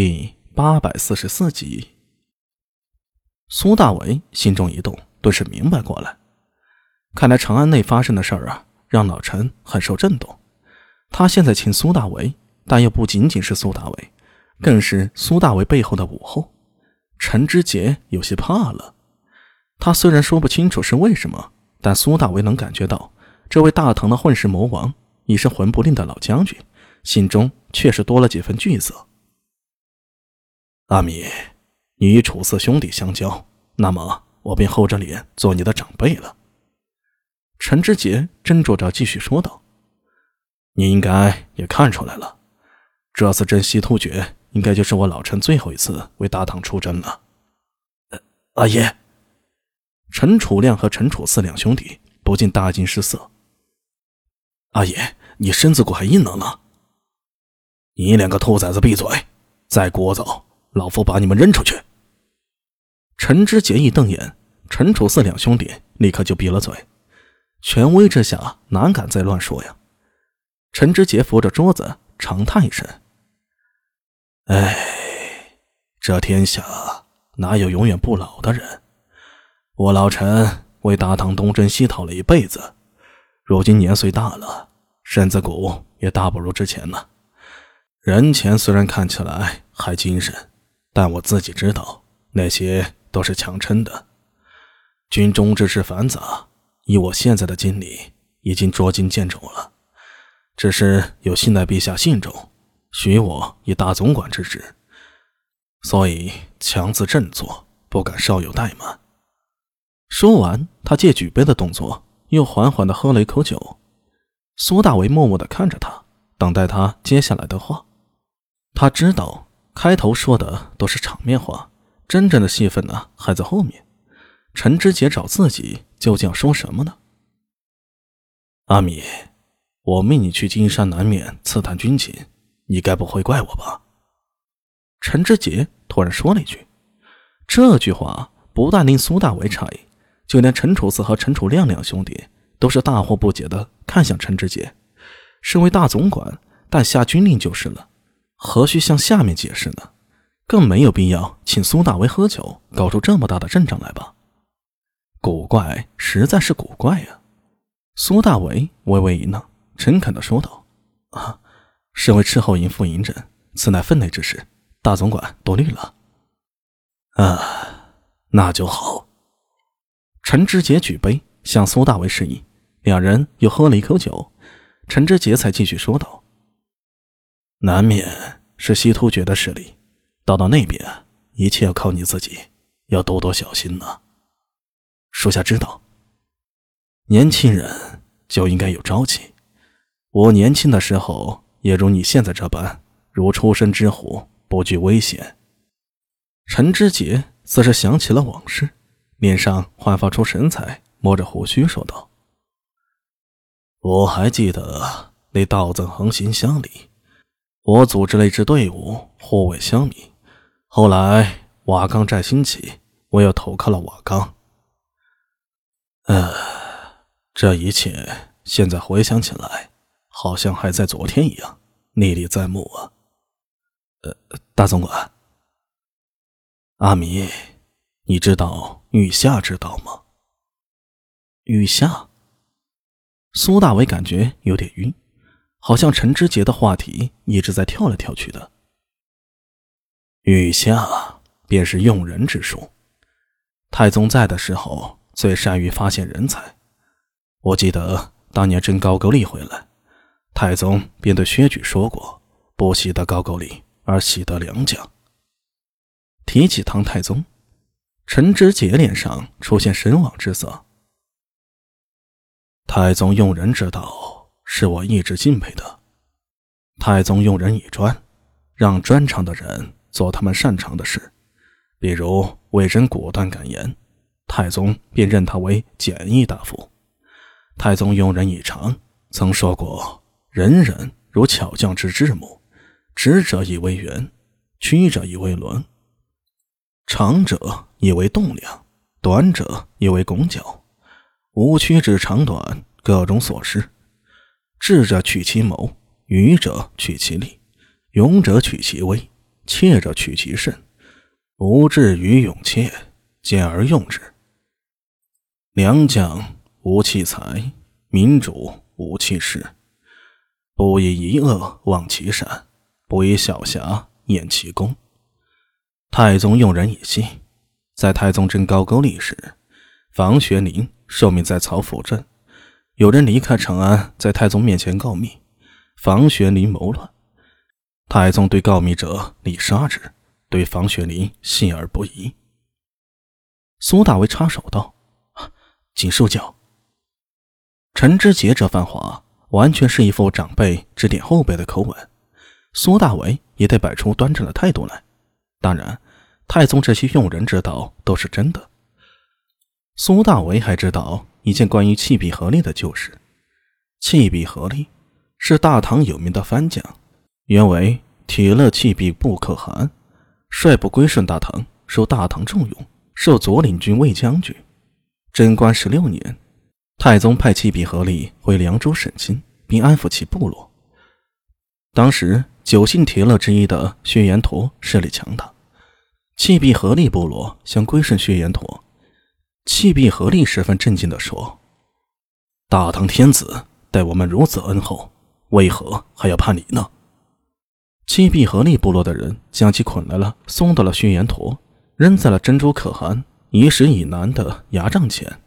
第八百四十四集，苏大为心中一动，顿时明白过来。看来长安内发生的事儿啊，让老陈很受震动。他现在请苏大为，但又不仅仅是苏大为，更是苏大为背后的武后陈之杰有些怕了。他虽然说不清楚是为什么，但苏大为能感觉到，这位大唐的混世魔王，已是魂不吝的老将军，心中确实多了几分惧色。阿米，你与楚四兄弟相交，那么我便厚着脸做你的长辈了。陈之杰斟酌着继续说道：“你应该也看出来了，这次征西突厥，应该就是我老陈最后一次为大唐出征了。”阿爷，陈楚亮和陈楚四两兄弟不禁大惊失色。阿爷，你身子骨还硬朗呢？你两个兔崽子闭嘴！再聒噪！老夫把你们扔出去！陈之杰一瞪眼，陈楚四两兄弟立刻就闭了嘴。权威之下，哪敢再乱说呀？陈之杰扶着桌子，长叹一声：“哎，这天下哪有永远不老的人？我老陈为大唐东征西讨了一辈子，如今年岁大了，身子骨也大不如之前了。人前虽然看起来还精神。”但我自己知道，那些都是强撑的。军中之事繁杂，以我现在的经历，已经捉襟见肘了。只是有信赖陛下信中，许我以大总管之职，所以强自振作，不敢稍有怠慢。说完，他借举杯的动作，又缓缓地喝了一口酒。苏大为默默地看着他，等待他接下来的话。他知道。开头说的都是场面话，真正的戏份呢还在后面。陈之杰找自己究竟要说什么呢？阿米，我命你去金山南面刺探军情，你该不会怪我吧？陈之杰突然说了一句，这句话不但令苏大为诧异，就连陈楚四和陈楚亮两兄弟都是大惑不解的看向陈之杰。身为大总管，但下军令就是了。何须向下面解释呢？更没有必要请苏大为喝酒，搞出这么大的阵仗来吧？古怪，实在是古怪呀！苏大为微微一愣，诚恳地说道：“啊，身为斥候营副营正，此乃分内之事，大总管多虑了。”啊，那就好。陈之杰举杯向苏大为示意，两人又喝了一口酒，陈之杰才继续说道。难免是西突厥的势力，到到那边，一切要靠你自己，要多多小心呐。属下知道。年轻人就应该有朝气，我年轻的时候也如你现在这般，如初生之虎，不惧危险。陈之杰似是想起了往事，脸上焕发出神采，摸着胡须说道：“我还记得那道赠横行乡里。”我组织了一支队伍护卫乡民，后来瓦岗寨兴起，我又投靠了瓦岗。呃，这一切现在回想起来，好像还在昨天一样，历历在目啊。呃，大总管，阿弥，你知道玉夏知道吗？玉夏，苏大伟感觉有点晕。好像陈之杰的话题一直在跳来跳去的。雨下便是用人之术。太宗在的时候最善于发现人才。我记得当年征高句丽回来，太宗便对薛举说过：“不喜得高句丽，而喜得良将。”提起唐太宗，陈之杰脸上出现神往之色。太宗用人之道。是我一直敬佩的。太宗用人以专，让专长的人做他们擅长的事，比如为人果断敢言，太宗便任他为简易大夫。太宗用人以长，曾说过：“人人如巧匠之智木，直者以为圆，曲者以为轮，长者以为栋梁，短者以为拱角，无曲之长短，各种所失。”智者取其谋，愚者取其利，勇者取其威，怯者取其肾，无志于勇怯，见而用之。良将无弃才，民主无弃势。不以一恶忘其善，不以小瑕掩其功。太宗用人以细，在太宗征高句丽时，房玄龄受命在曹府镇。有人离开长安，在太宗面前告密，房玄龄谋乱。太宗对告密者立杀之，对房玄龄信而不疑。苏大为插手道：“请受教。”陈知节这番话完全是一副长辈指点后辈的口吻，苏大为也得摆出端正的态度来。当然，太宗这些用人之道都是真的。苏大为还知道。一件关于弃笔合力的旧事。弃笔合力是大唐有名的藩将，原为铁勒弃笔部可汗，率部归顺大唐，受大唐重用，授左领军卫将军。贞观十六年，太宗派弃笔合力回凉州省亲，并安抚其部落。当时九姓铁勒之一的薛延陀势力强大，弃笔合力部落想归顺薛延陀。弃璧合力十分震惊地说：“大唐天子待我们如此恩厚，为何还要叛离呢？”弃璧合力部落的人将其捆来了，送到了轩辕陀，扔在了珍珠可汗一十以南的崖帐前。